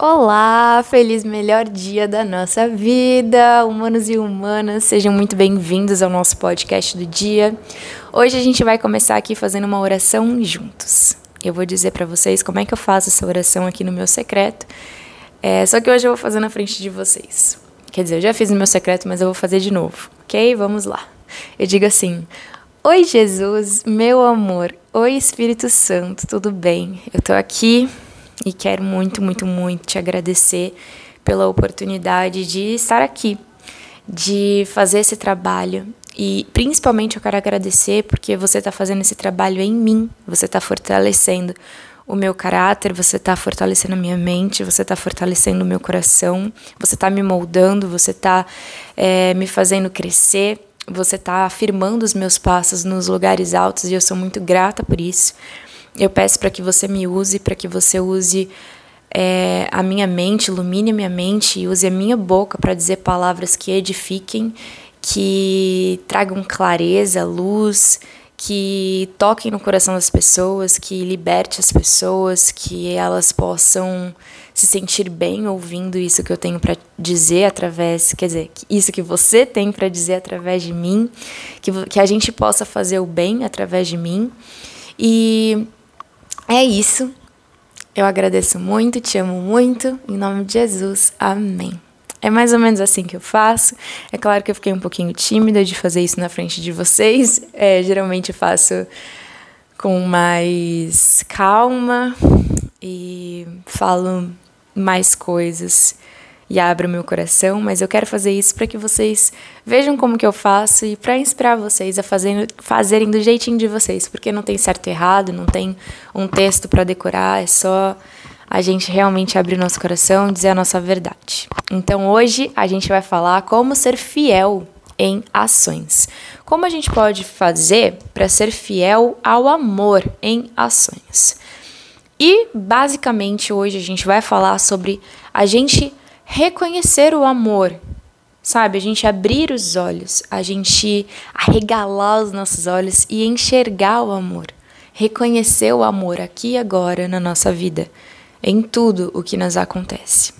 Olá, feliz melhor dia da nossa vida, humanos e humanas, sejam muito bem-vindos ao nosso podcast do dia. Hoje a gente vai começar aqui fazendo uma oração juntos. Eu vou dizer para vocês como é que eu faço essa oração aqui no meu secreto, é, só que hoje eu vou fazer na frente de vocês. Quer dizer, eu já fiz no meu secreto, mas eu vou fazer de novo, ok? Vamos lá. Eu digo assim: Oi, Jesus, meu amor. Oi, Espírito Santo, tudo bem? Eu tô aqui e quero muito, muito, muito te agradecer pela oportunidade de estar aqui, de fazer esse trabalho. E principalmente eu quero agradecer porque você está fazendo esse trabalho em mim, você está fortalecendo o meu caráter, você está fortalecendo a minha mente, você está fortalecendo o meu coração, você está me moldando, você está é, me fazendo crescer, você está afirmando os meus passos nos lugares altos e eu sou muito grata por isso. Eu peço para que você me use, para que você use é, a minha mente, ilumine a minha mente e use a minha boca para dizer palavras que edifiquem, que tragam clareza, luz, que toquem no coração das pessoas, que liberte as pessoas, que elas possam se sentir bem ouvindo isso que eu tenho para dizer através, quer dizer, isso que você tem para dizer através de mim, que, que a gente possa fazer o bem através de mim. E é isso. Eu agradeço muito, te amo muito. Em nome de Jesus. Amém. É mais ou menos assim que eu faço. É claro que eu fiquei um pouquinho tímida de fazer isso na frente de vocês. É, geralmente eu faço com mais calma e falo mais coisas e abro meu coração, mas eu quero fazer isso para que vocês vejam como que eu faço e para inspirar vocês a fazerem, fazerem do jeitinho de vocês, porque não tem certo e errado, não tem um texto para decorar, é só a gente realmente abrir o nosso coração e dizer a nossa verdade. Então hoje a gente vai falar como ser fiel em ações. Como a gente pode fazer para ser fiel ao amor em ações? E basicamente hoje a gente vai falar sobre a gente reconhecer o amor, sabe? A gente abrir os olhos, a gente arregalar os nossos olhos e enxergar o amor, reconhecer o amor aqui e agora na nossa vida, em tudo o que nos acontece.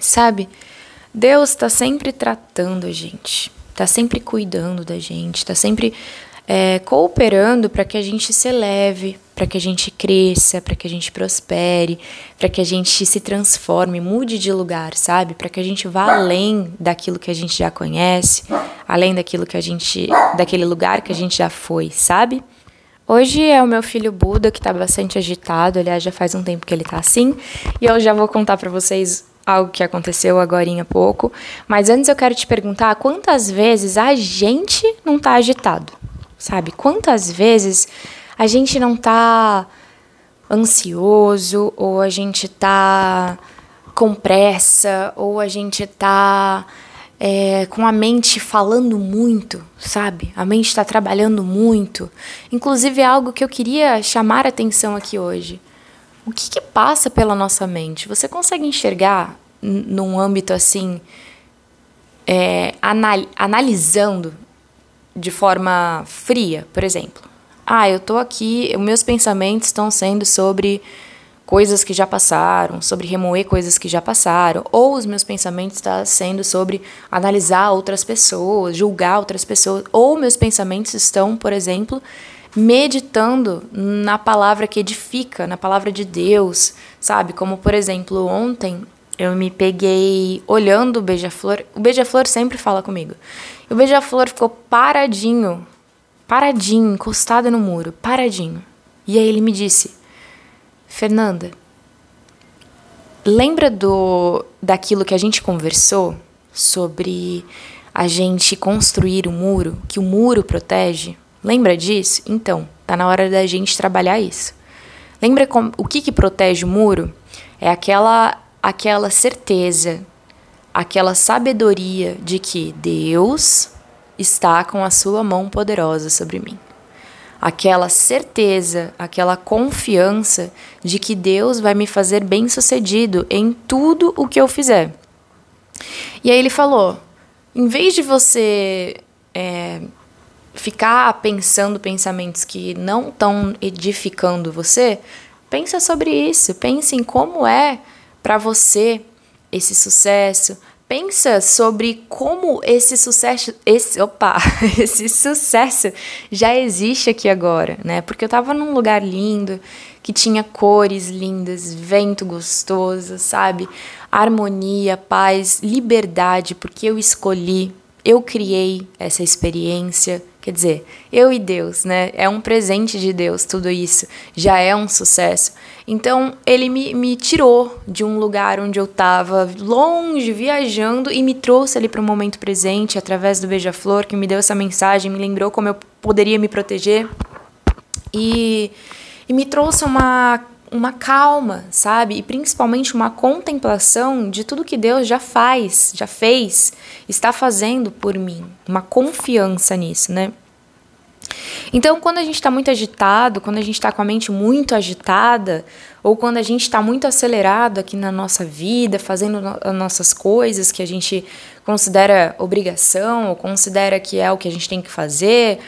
Sabe? Deus está sempre tratando a gente, está sempre cuidando da gente, está sempre é, cooperando para que a gente se eleve, para que a gente cresça, para que a gente prospere, para que a gente se transforme, mude de lugar, sabe? Para que a gente vá além daquilo que a gente já conhece, além daquilo que a gente, daquele lugar que a gente já foi, sabe? Hoje é o meu filho Buda que está bastante agitado, aliás, já faz um tempo que ele está assim, e eu já vou contar para vocês algo que aconteceu agora há pouco, mas antes eu quero te perguntar quantas vezes a gente não está agitado? Sabe? Quantas vezes a gente não tá ansioso, ou a gente tá com pressa, ou a gente tá é, com a mente falando muito, sabe? A mente está trabalhando muito. Inclusive, é algo que eu queria chamar a atenção aqui hoje. O que, que passa pela nossa mente? Você consegue enxergar num âmbito assim, é, anal analisando de forma fria, por exemplo. Ah, eu tô aqui, meus pensamentos estão sendo sobre coisas que já passaram, sobre remoer coisas que já passaram, ou os meus pensamentos estão tá sendo sobre analisar outras pessoas, julgar outras pessoas, ou meus pensamentos estão, por exemplo, meditando na palavra que edifica, na palavra de Deus, sabe? Como, por exemplo, ontem eu me peguei olhando o beija-flor. O beija-flor sempre fala comigo. O beija-flor ficou paradinho, paradinho, encostado no muro, paradinho. E aí ele me disse: Fernanda, lembra do daquilo que a gente conversou sobre a gente construir o um muro, que o muro protege? Lembra disso? Então, tá na hora da gente trabalhar isso. Lembra com, o que, que protege o muro? É aquela aquela certeza aquela sabedoria de que Deus está com a sua mão poderosa sobre mim. Aquela certeza, aquela confiança de que Deus vai me fazer bem-sucedido em tudo o que eu fizer. E aí ele falou: em vez de você é, ficar pensando pensamentos que não estão edificando você, pensa sobre isso, pense em como é para você esse sucesso, pensa sobre como esse sucesso, esse, opa, esse sucesso já existe aqui agora, né? Porque eu tava num lugar lindo, que tinha cores lindas, vento gostoso, sabe? Harmonia, paz, liberdade, porque eu escolhi, eu criei essa experiência. Quer dizer, eu e Deus, né? É um presente de Deus, tudo isso. Já é um sucesso. Então, ele me, me tirou de um lugar onde eu estava longe, viajando, e me trouxe ali para o momento presente, através do Beija-Flor, que me deu essa mensagem, me lembrou como eu poderia me proteger. E, e me trouxe uma uma calma, sabe? E principalmente uma contemplação de tudo que Deus já faz, já fez, está fazendo por mim. Uma confiança nisso, né? Então, quando a gente está muito agitado, quando a gente está com a mente muito agitada, ou quando a gente está muito acelerado aqui na nossa vida, fazendo as nossas coisas que a gente considera obrigação, ou considera que é o que a gente tem que fazer,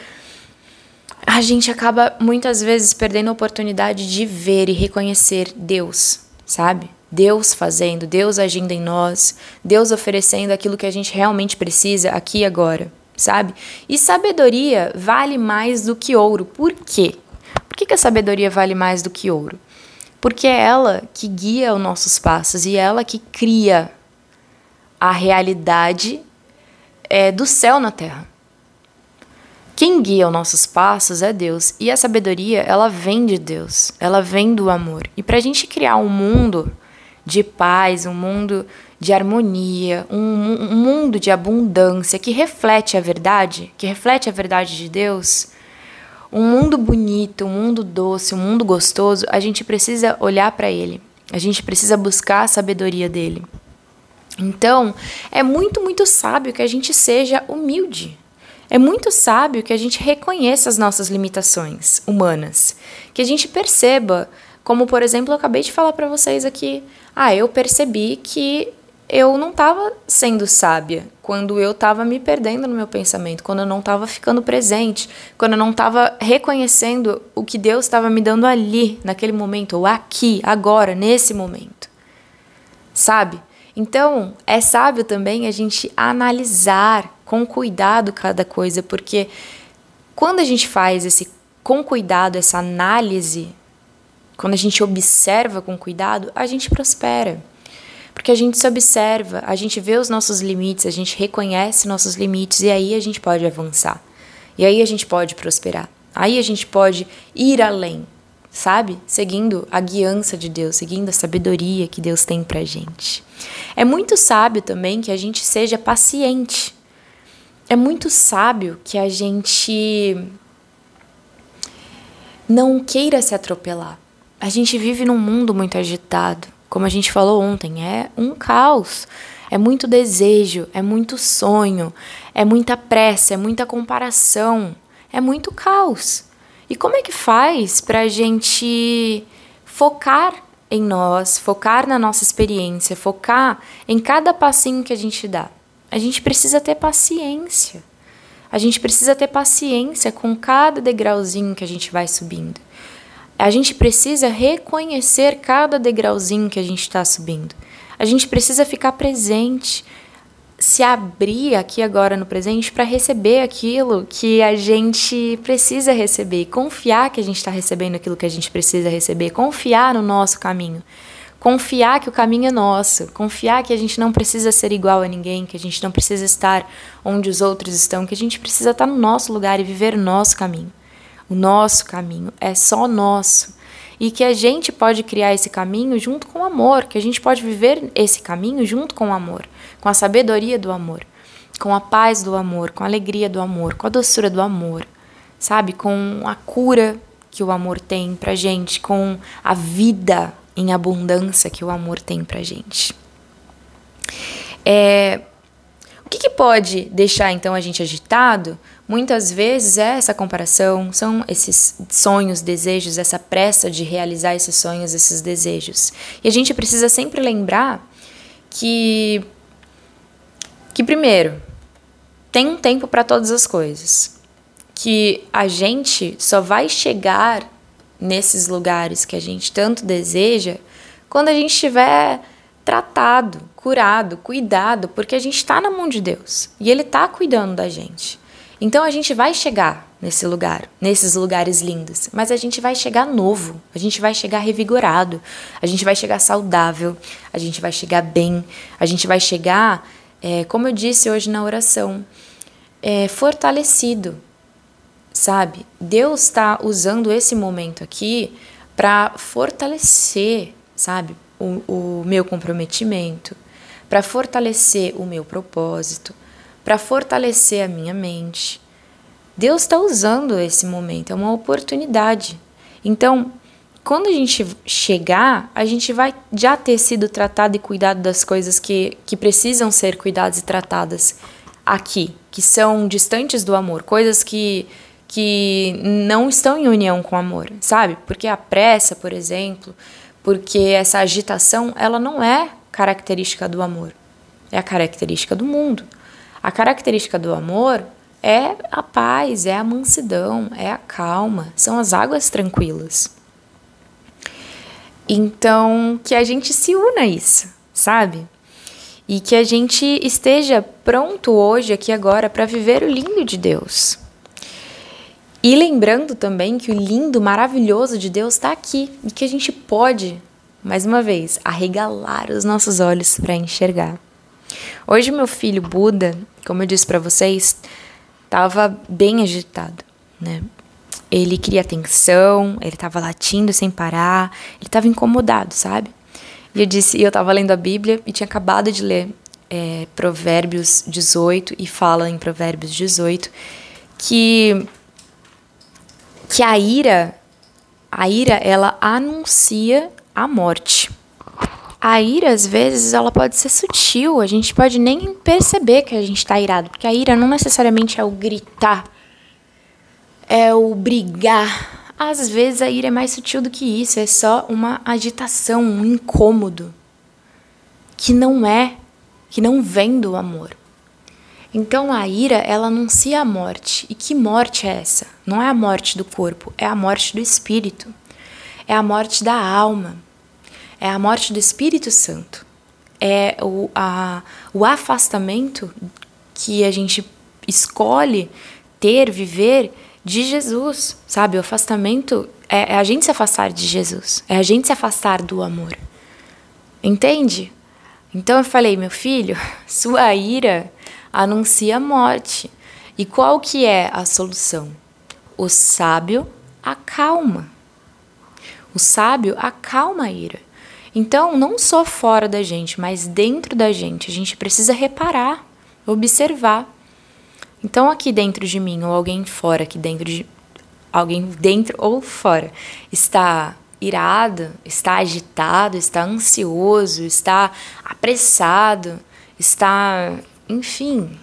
a gente acaba muitas vezes perdendo a oportunidade de ver e reconhecer Deus, sabe? Deus fazendo, Deus agindo em nós, Deus oferecendo aquilo que a gente realmente precisa aqui e agora, sabe? E sabedoria vale mais do que ouro. Por quê? Por que, que a sabedoria vale mais do que ouro? Porque é ela que guia os nossos passos e é ela que cria a realidade é, do céu na terra. Quem guia os nossos passos é Deus. E a sabedoria, ela vem de Deus. Ela vem do amor. E para a gente criar um mundo de paz, um mundo de harmonia, um, um, mundo de abundância que reflete a verdade, que reflete a verdade de Deus, um mundo bonito, um mundo doce, um mundo gostoso, a gente precisa olhar para ele. A gente precisa buscar a sabedoria dele. Então, é muito, muito sábio que a gente seja humilde. É muito sábio que a gente reconheça as nossas limitações humanas, que a gente perceba, como por exemplo, eu acabei de falar para vocês aqui, ah, eu percebi que eu não estava sendo sábia quando eu estava me perdendo no meu pensamento, quando eu não estava ficando presente, quando eu não estava reconhecendo o que Deus estava me dando ali, naquele momento, ou aqui, agora, nesse momento. Sabe? Então, é sábio também a gente analisar com cuidado cada coisa, porque quando a gente faz esse com cuidado, essa análise, quando a gente observa com cuidado, a gente prospera. Porque a gente se observa, a gente vê os nossos limites, a gente reconhece nossos limites e aí a gente pode avançar. E aí a gente pode prosperar. Aí a gente pode ir além, sabe? Seguindo a guiança de Deus, seguindo a sabedoria que Deus tem pra gente. É muito sábio também que a gente seja paciente é muito sábio que a gente não queira se atropelar. A gente vive num mundo muito agitado. Como a gente falou ontem, é um caos. É muito desejo, é muito sonho, é muita pressa, é muita comparação, é muito caos. E como é que faz para a gente focar em nós, focar na nossa experiência, focar em cada passinho que a gente dá? A gente precisa ter paciência. A gente precisa ter paciência com cada degrauzinho que a gente vai subindo. A gente precisa reconhecer cada degrauzinho que a gente está subindo. A gente precisa ficar presente, se abrir aqui agora no presente para receber aquilo que a gente precisa receber, confiar que a gente está recebendo aquilo que a gente precisa receber, confiar no nosso caminho. Confiar que o caminho é nosso, confiar que a gente não precisa ser igual a ninguém, que a gente não precisa estar onde os outros estão, que a gente precisa estar no nosso lugar e viver o nosso caminho. O nosso caminho é só nosso. E que a gente pode criar esse caminho junto com o amor, que a gente pode viver esse caminho junto com o amor, com a sabedoria do amor, com a paz do amor, com a alegria do amor, com a doçura do amor, sabe? Com a cura que o amor tem pra gente, com a vida em abundância que o amor tem pra gente. É, que, que, pode deixar então a gente agitado? Muitas vezes é essa comparação, são esses sonhos, desejos, essa pressa de realizar esses sonhos, esses desejos. E a gente precisa sempre lembrar que, que primeiro, tem um tempo para todas as coisas. Que a gente só vai chegar nesses lugares que a gente tanto deseja, quando a gente estiver tratado, curado, cuidado, porque a gente está na mão de Deus e Ele está cuidando da gente. Então a gente vai chegar nesse lugar, nesses lugares lindos, mas a gente vai chegar novo, a gente vai chegar revigorado, a gente vai chegar saudável, a gente vai chegar bem, a gente vai chegar, é, como eu disse hoje na oração, é, fortalecido, sabe? Deus está usando esse momento aqui para fortalecer, sabe, o, o meu comprometimento, para fortalecer o meu propósito, para fortalecer a minha mente. Deus está usando esse momento, é uma oportunidade. Então, quando a gente chegar, a gente vai já ter sido tratado e cuidado das coisas que, que precisam ser cuidadas e tratadas aqui, que são distantes do amor, coisas que, que não estão em união com o amor, sabe? Porque a pressa, por exemplo, porque essa agitação, ela não é característica do amor, é a característica do mundo. A característica do amor é a paz, é a mansidão, é a calma, são as águas tranquilas. Então, que a gente se una a isso, sabe? E que a gente esteja pronto hoje, aqui agora, para viver o lindo de Deus. E lembrando também que o lindo, maravilhoso de Deus está aqui e que a gente pode, mais uma vez, arregalar os nossos olhos para enxergar. Hoje, meu filho Buda, como eu disse para vocês, estava bem agitado, né? Ele queria atenção, ele estava latindo sem parar, ele estava incomodado, sabe? E eu disse, eu estava lendo a Bíblia e tinha acabado de ler é, Provérbios 18 e fala em Provérbios 18 que que a ira, a ira ela anuncia a morte. A ira, às vezes, ela pode ser sutil, a gente pode nem perceber que a gente está irado, porque a ira não necessariamente é o gritar, é o brigar. Às vezes a ira é mais sutil do que isso, é só uma agitação, um incômodo, que não é, que não vem do amor. Então a ira, ela anuncia a morte. E que morte é essa? Não é a morte do corpo, é a morte do espírito. É a morte da alma é a morte do Espírito Santo, é o, a, o afastamento que a gente escolhe ter, viver de Jesus, sabe? O afastamento é, é a gente se afastar de Jesus, é a gente se afastar do amor. Entende? Então eu falei, meu filho, sua ira anuncia a morte. E qual que é a solução? O sábio acalma. O sábio acalma a ira. Então, não só fora da gente, mas dentro da gente, a gente precisa reparar, observar. Então, aqui dentro de mim, ou alguém fora, aqui dentro de. Alguém dentro ou fora, está irado, está agitado, está ansioso, está apressado, está. Enfim.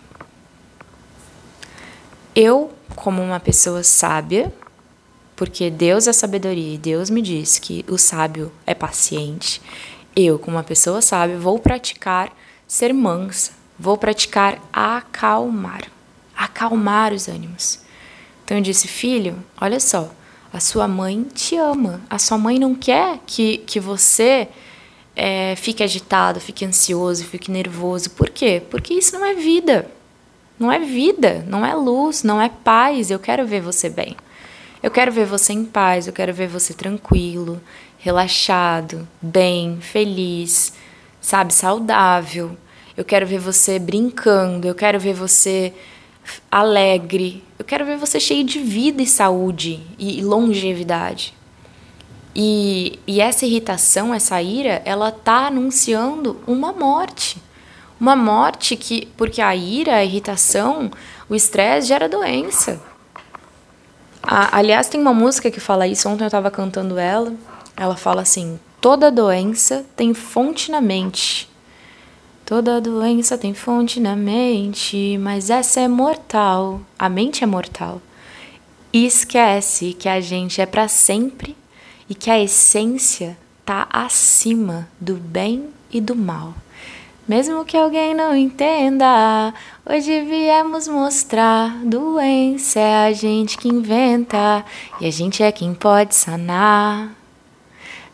Eu, como uma pessoa sábia, porque Deus é sabedoria e Deus me diz que o sábio é paciente. Eu, como uma pessoa sábia, vou praticar ser mansa, vou praticar acalmar, acalmar os ânimos. Então eu disse, filho, olha só, a sua mãe te ama, a sua mãe não quer que, que você é, fique agitado, fique ansioso, fique nervoso. Por quê? Porque isso não é vida. Não é vida, não é luz, não é paz. Eu quero ver você bem. Eu quero ver você em paz, eu quero ver você tranquilo, relaxado, bem, feliz, sabe, saudável. Eu quero ver você brincando, eu quero ver você alegre, eu quero ver você cheio de vida e saúde e longevidade. E, e essa irritação, essa ira, ela tá anunciando uma morte. Uma morte que, porque a ira, a irritação, o estresse gera doença. A, aliás, tem uma música que fala isso, ontem eu estava cantando ela. Ela fala assim: toda doença tem fonte na mente. Toda doença tem fonte na mente, mas essa é mortal. A mente é mortal. E esquece que a gente é para sempre e que a essência tá acima do bem e do mal. Mesmo que alguém não entenda, hoje viemos mostrar: doença é a gente que inventa e a gente é quem pode sanar.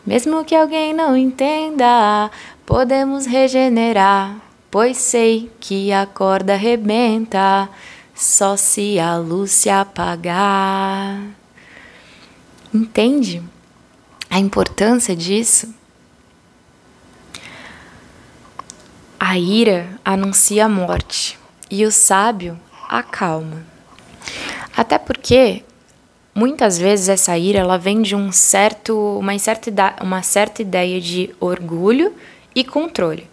Mesmo que alguém não entenda, podemos regenerar, pois sei que a corda rebenta só se a luz se apagar. Entende a importância disso? A ira anuncia a morte e o sábio acalma. Até porque muitas vezes essa ira ela vem de um certo, uma, certa, uma certa ideia de orgulho e controle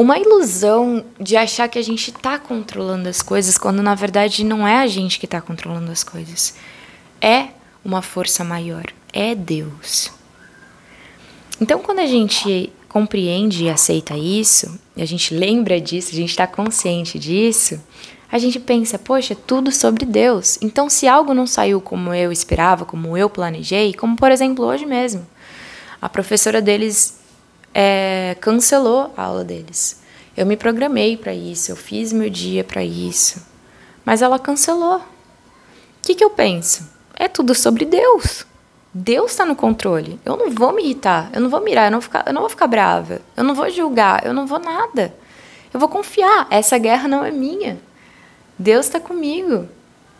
uma ilusão de achar que a gente está controlando as coisas, quando na verdade não é a gente que está controlando as coisas. É uma força maior, é Deus. Então, quando a gente compreende e aceita isso, e a gente lembra disso, a gente está consciente disso, a gente pensa, poxa, tudo sobre Deus. Então, se algo não saiu como eu esperava, como eu planejei, como por exemplo hoje mesmo, a professora deles é, cancelou a aula deles. Eu me programei para isso, eu fiz meu dia para isso, mas ela cancelou. O que, que eu penso? É tudo sobre Deus. Deus está no controle. Eu não vou me irritar, eu não vou mirar, eu não, ficar, eu não vou ficar brava, eu não vou julgar, eu não vou nada. Eu vou confiar. Essa guerra não é minha. Deus está comigo.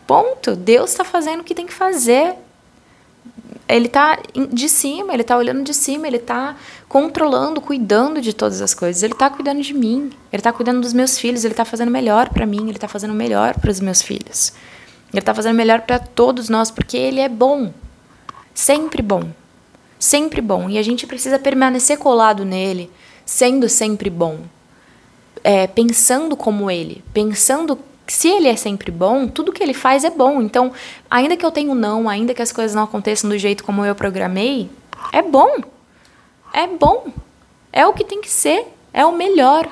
Ponto. Deus está fazendo o que tem que fazer ele está de cima, ele está olhando de cima, ele está controlando, cuidando de todas as coisas. Ele está cuidando de mim, ele está cuidando dos meus filhos, ele está fazendo melhor para mim, ele está fazendo melhor para os meus filhos. Ele está fazendo melhor para todos nós, porque ele é bom. Sempre bom. Sempre bom. E a gente precisa permanecer colado nele, sendo sempre bom. É, pensando como ele, pensando se ele é sempre bom, tudo que ele faz é bom. Então, ainda que eu tenha um não, ainda que as coisas não aconteçam do jeito como eu programei, é bom. É bom. É o que tem que ser. É o melhor.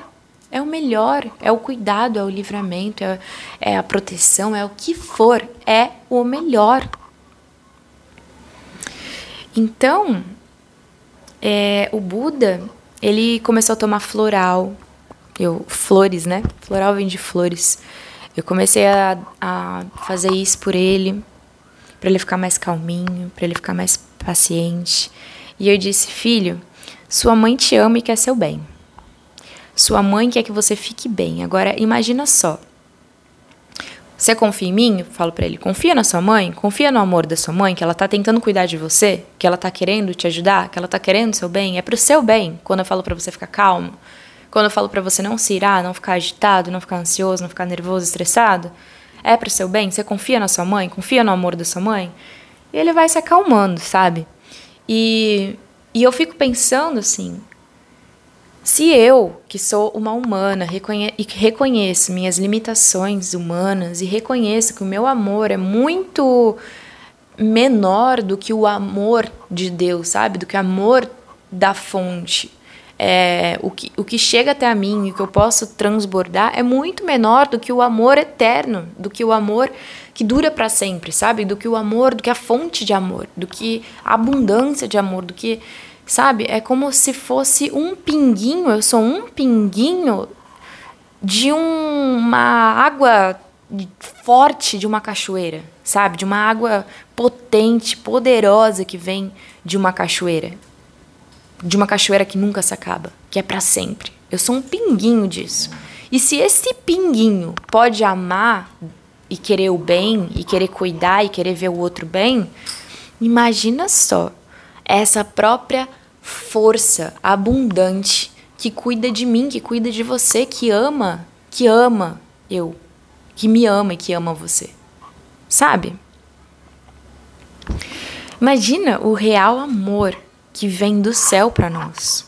É o melhor. É o cuidado, é o livramento, é, é a proteção, é o que for. É o melhor. Então, é, o Buda, ele começou a tomar floral. Eu, flores, né? Floral vem de flores. Eu comecei a, a fazer isso por ele, para ele ficar mais calminho, para ele ficar mais paciente. E eu disse: Filho, sua mãe te ama e quer seu bem. Sua mãe quer que você fique bem. Agora, imagina só. Você confia em mim? Eu falo para ele: confia na sua mãe, confia no amor da sua mãe, que ela tá tentando cuidar de você, que ela tá querendo te ajudar, que ela tá querendo seu bem. É pro seu bem. Quando eu falo para você ficar calmo, quando eu falo para você não se irar, não ficar agitado, não ficar ansioso, não ficar nervoso, estressado, é pro seu bem? Você confia na sua mãe? Confia no amor da sua mãe? E ele vai se acalmando, sabe? E, e eu fico pensando assim: se eu, que sou uma humana, reconhe e reconheço minhas limitações humanas e reconheço que o meu amor é muito menor do que o amor de Deus, sabe? Do que o amor da fonte é, o, que, o que chega até a mim e que eu posso transbordar é muito menor do que o amor eterno, do que o amor que dura para sempre, sabe? Do que o amor, do que a fonte de amor, do que a abundância de amor, do que, sabe? É como se fosse um pinguinho, eu sou um pinguinho de um, uma água forte de uma cachoeira, sabe? De uma água potente, poderosa que vem de uma cachoeira de uma cachoeira que nunca se acaba, que é para sempre. Eu sou um pinguinho disso. E se esse pinguinho pode amar e querer o bem, e querer cuidar e querer ver o outro bem, imagina só essa própria força abundante que cuida de mim, que cuida de você, que ama, que ama eu, que me ama e que ama você. Sabe? Imagina o real amor que vem do céu para nós.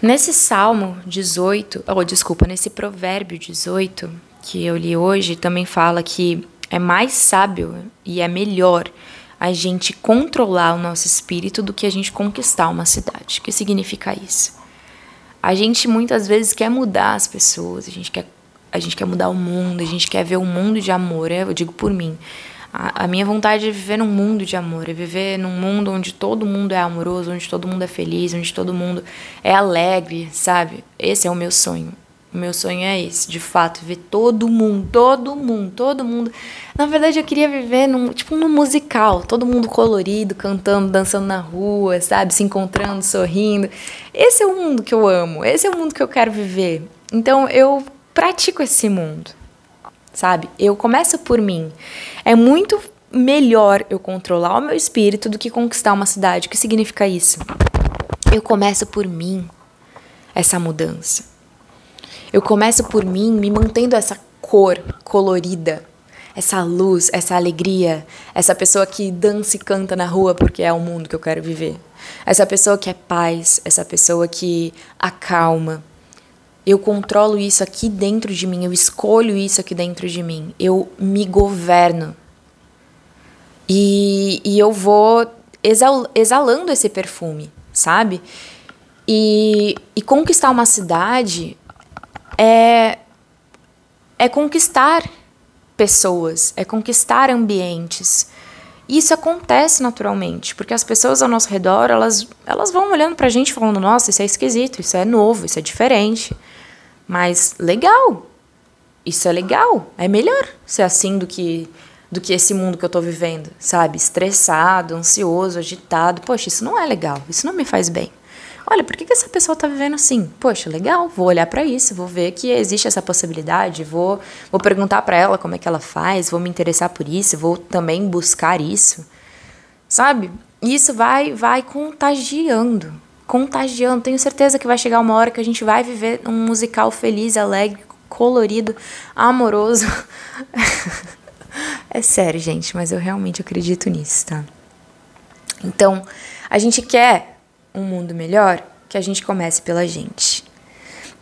Nesse Salmo 18, ou oh, desculpa, nesse Provérbio 18 que eu li hoje, também fala que é mais sábio e é melhor a gente controlar o nosso espírito do que a gente conquistar uma cidade. O que significa isso? A gente muitas vezes quer mudar as pessoas, a gente quer, a gente quer mudar o mundo, a gente quer ver um mundo de amor, eu digo por mim. A, a minha vontade é viver num mundo de amor, é viver num mundo onde todo mundo é amoroso, onde todo mundo é feliz, onde todo mundo é alegre, sabe? Esse é o meu sonho. O meu sonho é esse, de fato, ver todo mundo, todo mundo, todo mundo. Na verdade, eu queria viver num, tipo num musical, todo mundo colorido, cantando, dançando na rua, sabe, se encontrando, sorrindo. Esse é o mundo que eu amo, esse é o mundo que eu quero viver. Então, eu pratico esse mundo. Sabe? Eu começo por mim. É muito melhor eu controlar o meu espírito do que conquistar uma cidade. O que significa isso? Eu começo por mim essa mudança. Eu começo por mim me mantendo essa cor colorida, essa luz, essa alegria, essa pessoa que dança e canta na rua porque é o mundo que eu quero viver. Essa pessoa que é paz, essa pessoa que acalma. Eu controlo isso aqui dentro de mim, eu escolho isso aqui dentro de mim, eu me governo. E, e eu vou exal, exalando esse perfume, sabe? E, e conquistar uma cidade é, é conquistar pessoas, é conquistar ambientes. Isso acontece naturalmente, porque as pessoas ao nosso redor, elas, elas vão olhando pra gente falando, nossa, isso é esquisito, isso é novo, isso é diferente. Mas legal. Isso é legal. É melhor ser assim do que do que esse mundo que eu tô vivendo, sabe? Estressado, ansioso, agitado. Poxa, isso não é legal. Isso não me faz bem. Olha, por que, que essa pessoa está vivendo assim? Poxa, legal, vou olhar para isso, vou ver que existe essa possibilidade, vou, vou perguntar para ela como é que ela faz, vou me interessar por isso, vou também buscar isso. Sabe? Isso vai vai contagiando, contagiando. Tenho certeza que vai chegar uma hora que a gente vai viver um musical feliz, alegre, colorido, amoroso. é sério, gente, mas eu realmente acredito nisso, tá? Então, a gente quer um mundo melhor, que a gente comece pela gente.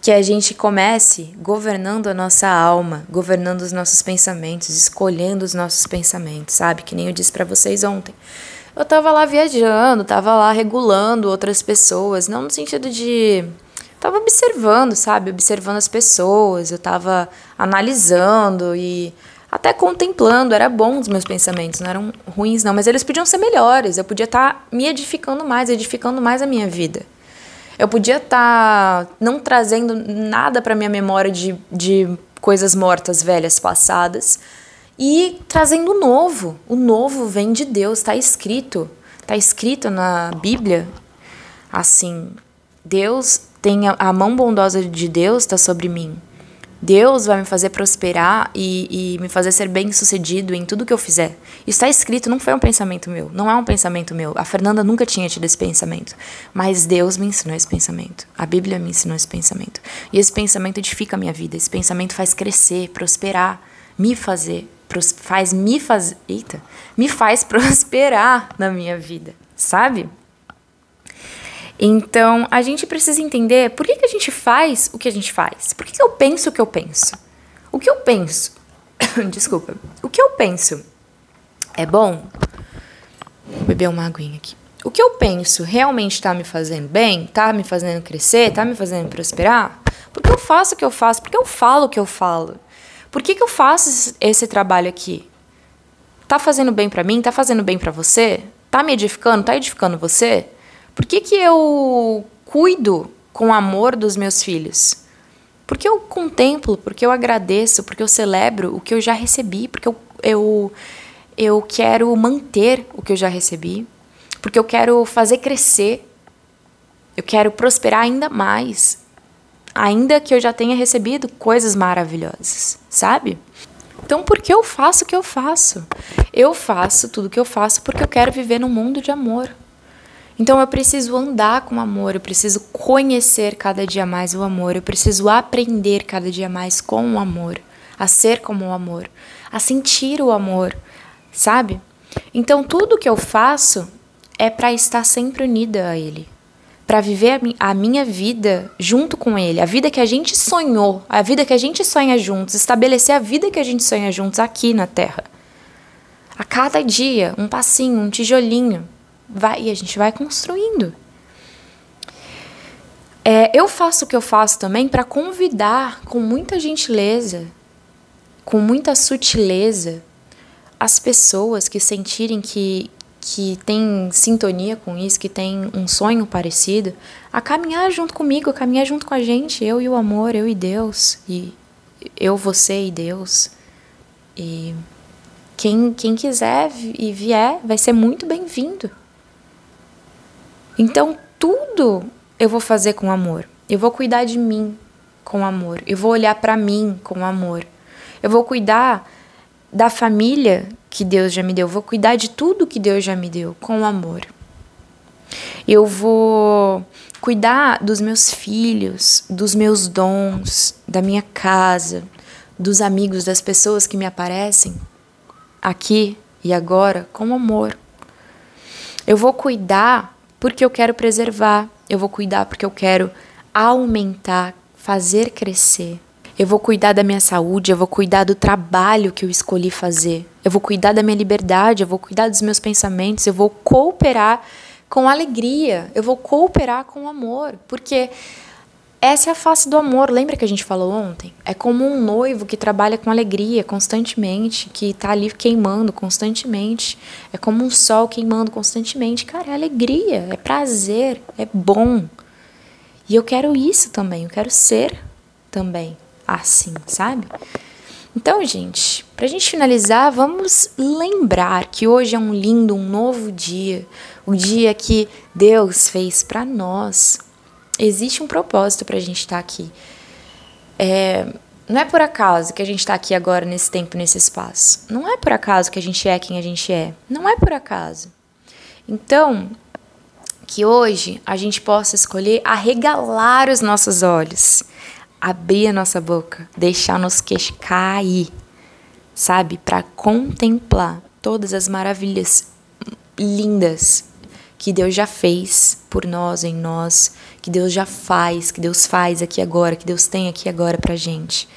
Que a gente comece governando a nossa alma, governando os nossos pensamentos, escolhendo os nossos pensamentos, sabe? Que nem eu disse para vocês ontem. Eu tava lá viajando, tava lá regulando outras pessoas, não no sentido de tava observando, sabe? Observando as pessoas, eu tava analisando e até contemplando, era bom os meus pensamentos, não eram ruins não, mas eles podiam ser melhores, eu podia estar tá me edificando mais, edificando mais a minha vida. Eu podia estar tá não trazendo nada para minha memória de, de coisas mortas, velhas, passadas, e trazendo o novo. O novo vem de Deus, está escrito. Está escrito na Bíblia assim: Deus tem a, a mão bondosa de Deus está sobre mim. Deus vai me fazer prosperar e, e me fazer ser bem sucedido em tudo que eu fizer. Isso está escrito, não foi um pensamento meu, não é um pensamento meu. A Fernanda nunca tinha tido esse pensamento, mas Deus me ensinou esse pensamento. A Bíblia me ensinou esse pensamento. E esse pensamento edifica a minha vida, esse pensamento faz crescer, prosperar, me fazer, faz me fazer, eita, me faz prosperar na minha vida, sabe? Então, a gente precisa entender por que, que a gente faz o que a gente faz. Por que, que eu penso o que eu penso? O que eu penso? Desculpa. O que eu penso é bom? Vou beber uma aguinha aqui. O que eu penso realmente está me fazendo bem? Está me fazendo crescer? Está me fazendo prosperar? Por que eu faço o que eu faço? Por que eu falo o que eu falo? Por que, que eu faço esse trabalho aqui? Tá fazendo bem para mim? Tá fazendo bem para você? Tá me edificando? Tá edificando você? Por que, que eu cuido com amor dos meus filhos? Porque eu contemplo, porque eu agradeço, porque eu celebro o que eu já recebi, porque eu, eu, eu quero manter o que eu já recebi, porque eu quero fazer crescer, eu quero prosperar ainda mais, ainda que eu já tenha recebido coisas maravilhosas, sabe? Então, por que eu faço o que eu faço? Eu faço tudo o que eu faço porque eu quero viver num mundo de amor. Então eu preciso andar com amor, eu preciso conhecer cada dia mais o amor, eu preciso aprender cada dia mais com o amor, a ser como o amor, a sentir o amor, sabe? Então tudo que eu faço é para estar sempre unida a Ele, para viver a minha vida junto com Ele, a vida que a gente sonhou, a vida que a gente sonha juntos, estabelecer a vida que a gente sonha juntos aqui na Terra. A cada dia, um passinho, um tijolinho, vai, e a gente vai construindo. É, eu faço o que eu faço também para convidar com muita gentileza, com muita sutileza, as pessoas que sentirem que, que tem sintonia com isso, que tem um sonho parecido, a caminhar junto comigo, a caminhar junto com a gente, eu e o amor, eu e Deus, e eu, você e Deus. E quem, quem quiser e vier vai ser muito bem-vindo. Então, tudo eu vou fazer com amor. Eu vou cuidar de mim com amor. Eu vou olhar para mim com amor. Eu vou cuidar da família que Deus já me deu. Eu vou cuidar de tudo que Deus já me deu com amor. Eu vou cuidar dos meus filhos, dos meus dons, da minha casa, dos amigos, das pessoas que me aparecem aqui e agora com amor. Eu vou cuidar porque eu quero preservar, eu vou cuidar porque eu quero aumentar, fazer crescer. Eu vou cuidar da minha saúde, eu vou cuidar do trabalho que eu escolhi fazer. Eu vou cuidar da minha liberdade, eu vou cuidar dos meus pensamentos, eu vou cooperar com alegria, eu vou cooperar com amor, porque essa é a face do amor. Lembra que a gente falou ontem? É como um noivo que trabalha com alegria constantemente, que está ali queimando constantemente. É como um sol queimando constantemente. Cara, é alegria, é prazer, é bom. E eu quero isso também, eu quero ser também assim, sabe? Então, gente, pra gente finalizar, vamos lembrar que hoje é um lindo, um novo dia, um dia que Deus fez para nós existe um propósito para a gente estar tá aqui. É, não é por acaso que a gente está aqui agora, nesse tempo, nesse espaço. Não é por acaso que a gente é quem a gente é. Não é por acaso. Então, que hoje a gente possa escolher arregalar os nossos olhos, abrir a nossa boca, deixar nos queixos cair, sabe? Para contemplar todas as maravilhas lindas que Deus já fez por nós, em nós, que Deus já faz, que Deus faz aqui agora, que Deus tem aqui agora pra gente.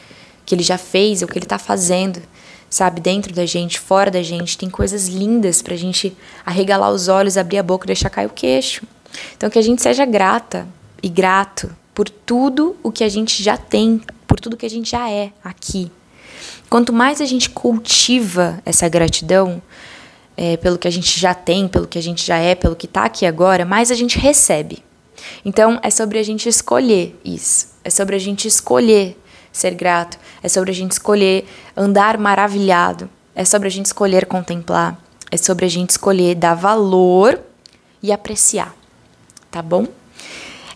Que Ele já fez, o que Ele tá fazendo, sabe? Dentro da gente, fora da gente. Tem coisas lindas pra gente arregalar os olhos, abrir a boca deixar cair o queixo. Então que a gente seja grata e grato por tudo o que a gente já tem, por tudo que a gente já é aqui. Quanto mais a gente cultiva essa gratidão, é, pelo que a gente já tem, pelo que a gente já é, pelo que está aqui agora, mais a gente recebe. Então é sobre a gente escolher isso. É sobre a gente escolher ser grato. É sobre a gente escolher andar maravilhado. É sobre a gente escolher contemplar. É sobre a gente escolher dar valor e apreciar. Tá bom?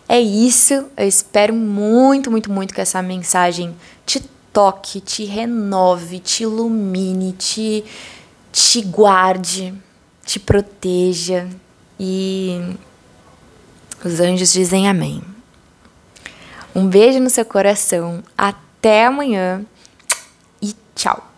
É isso. Eu espero muito, muito, muito que essa mensagem te toque, te renove, te ilumine, te te guarde, te proteja e os anjos dizem amém. Um beijo no seu coração, até amanhã e tchau!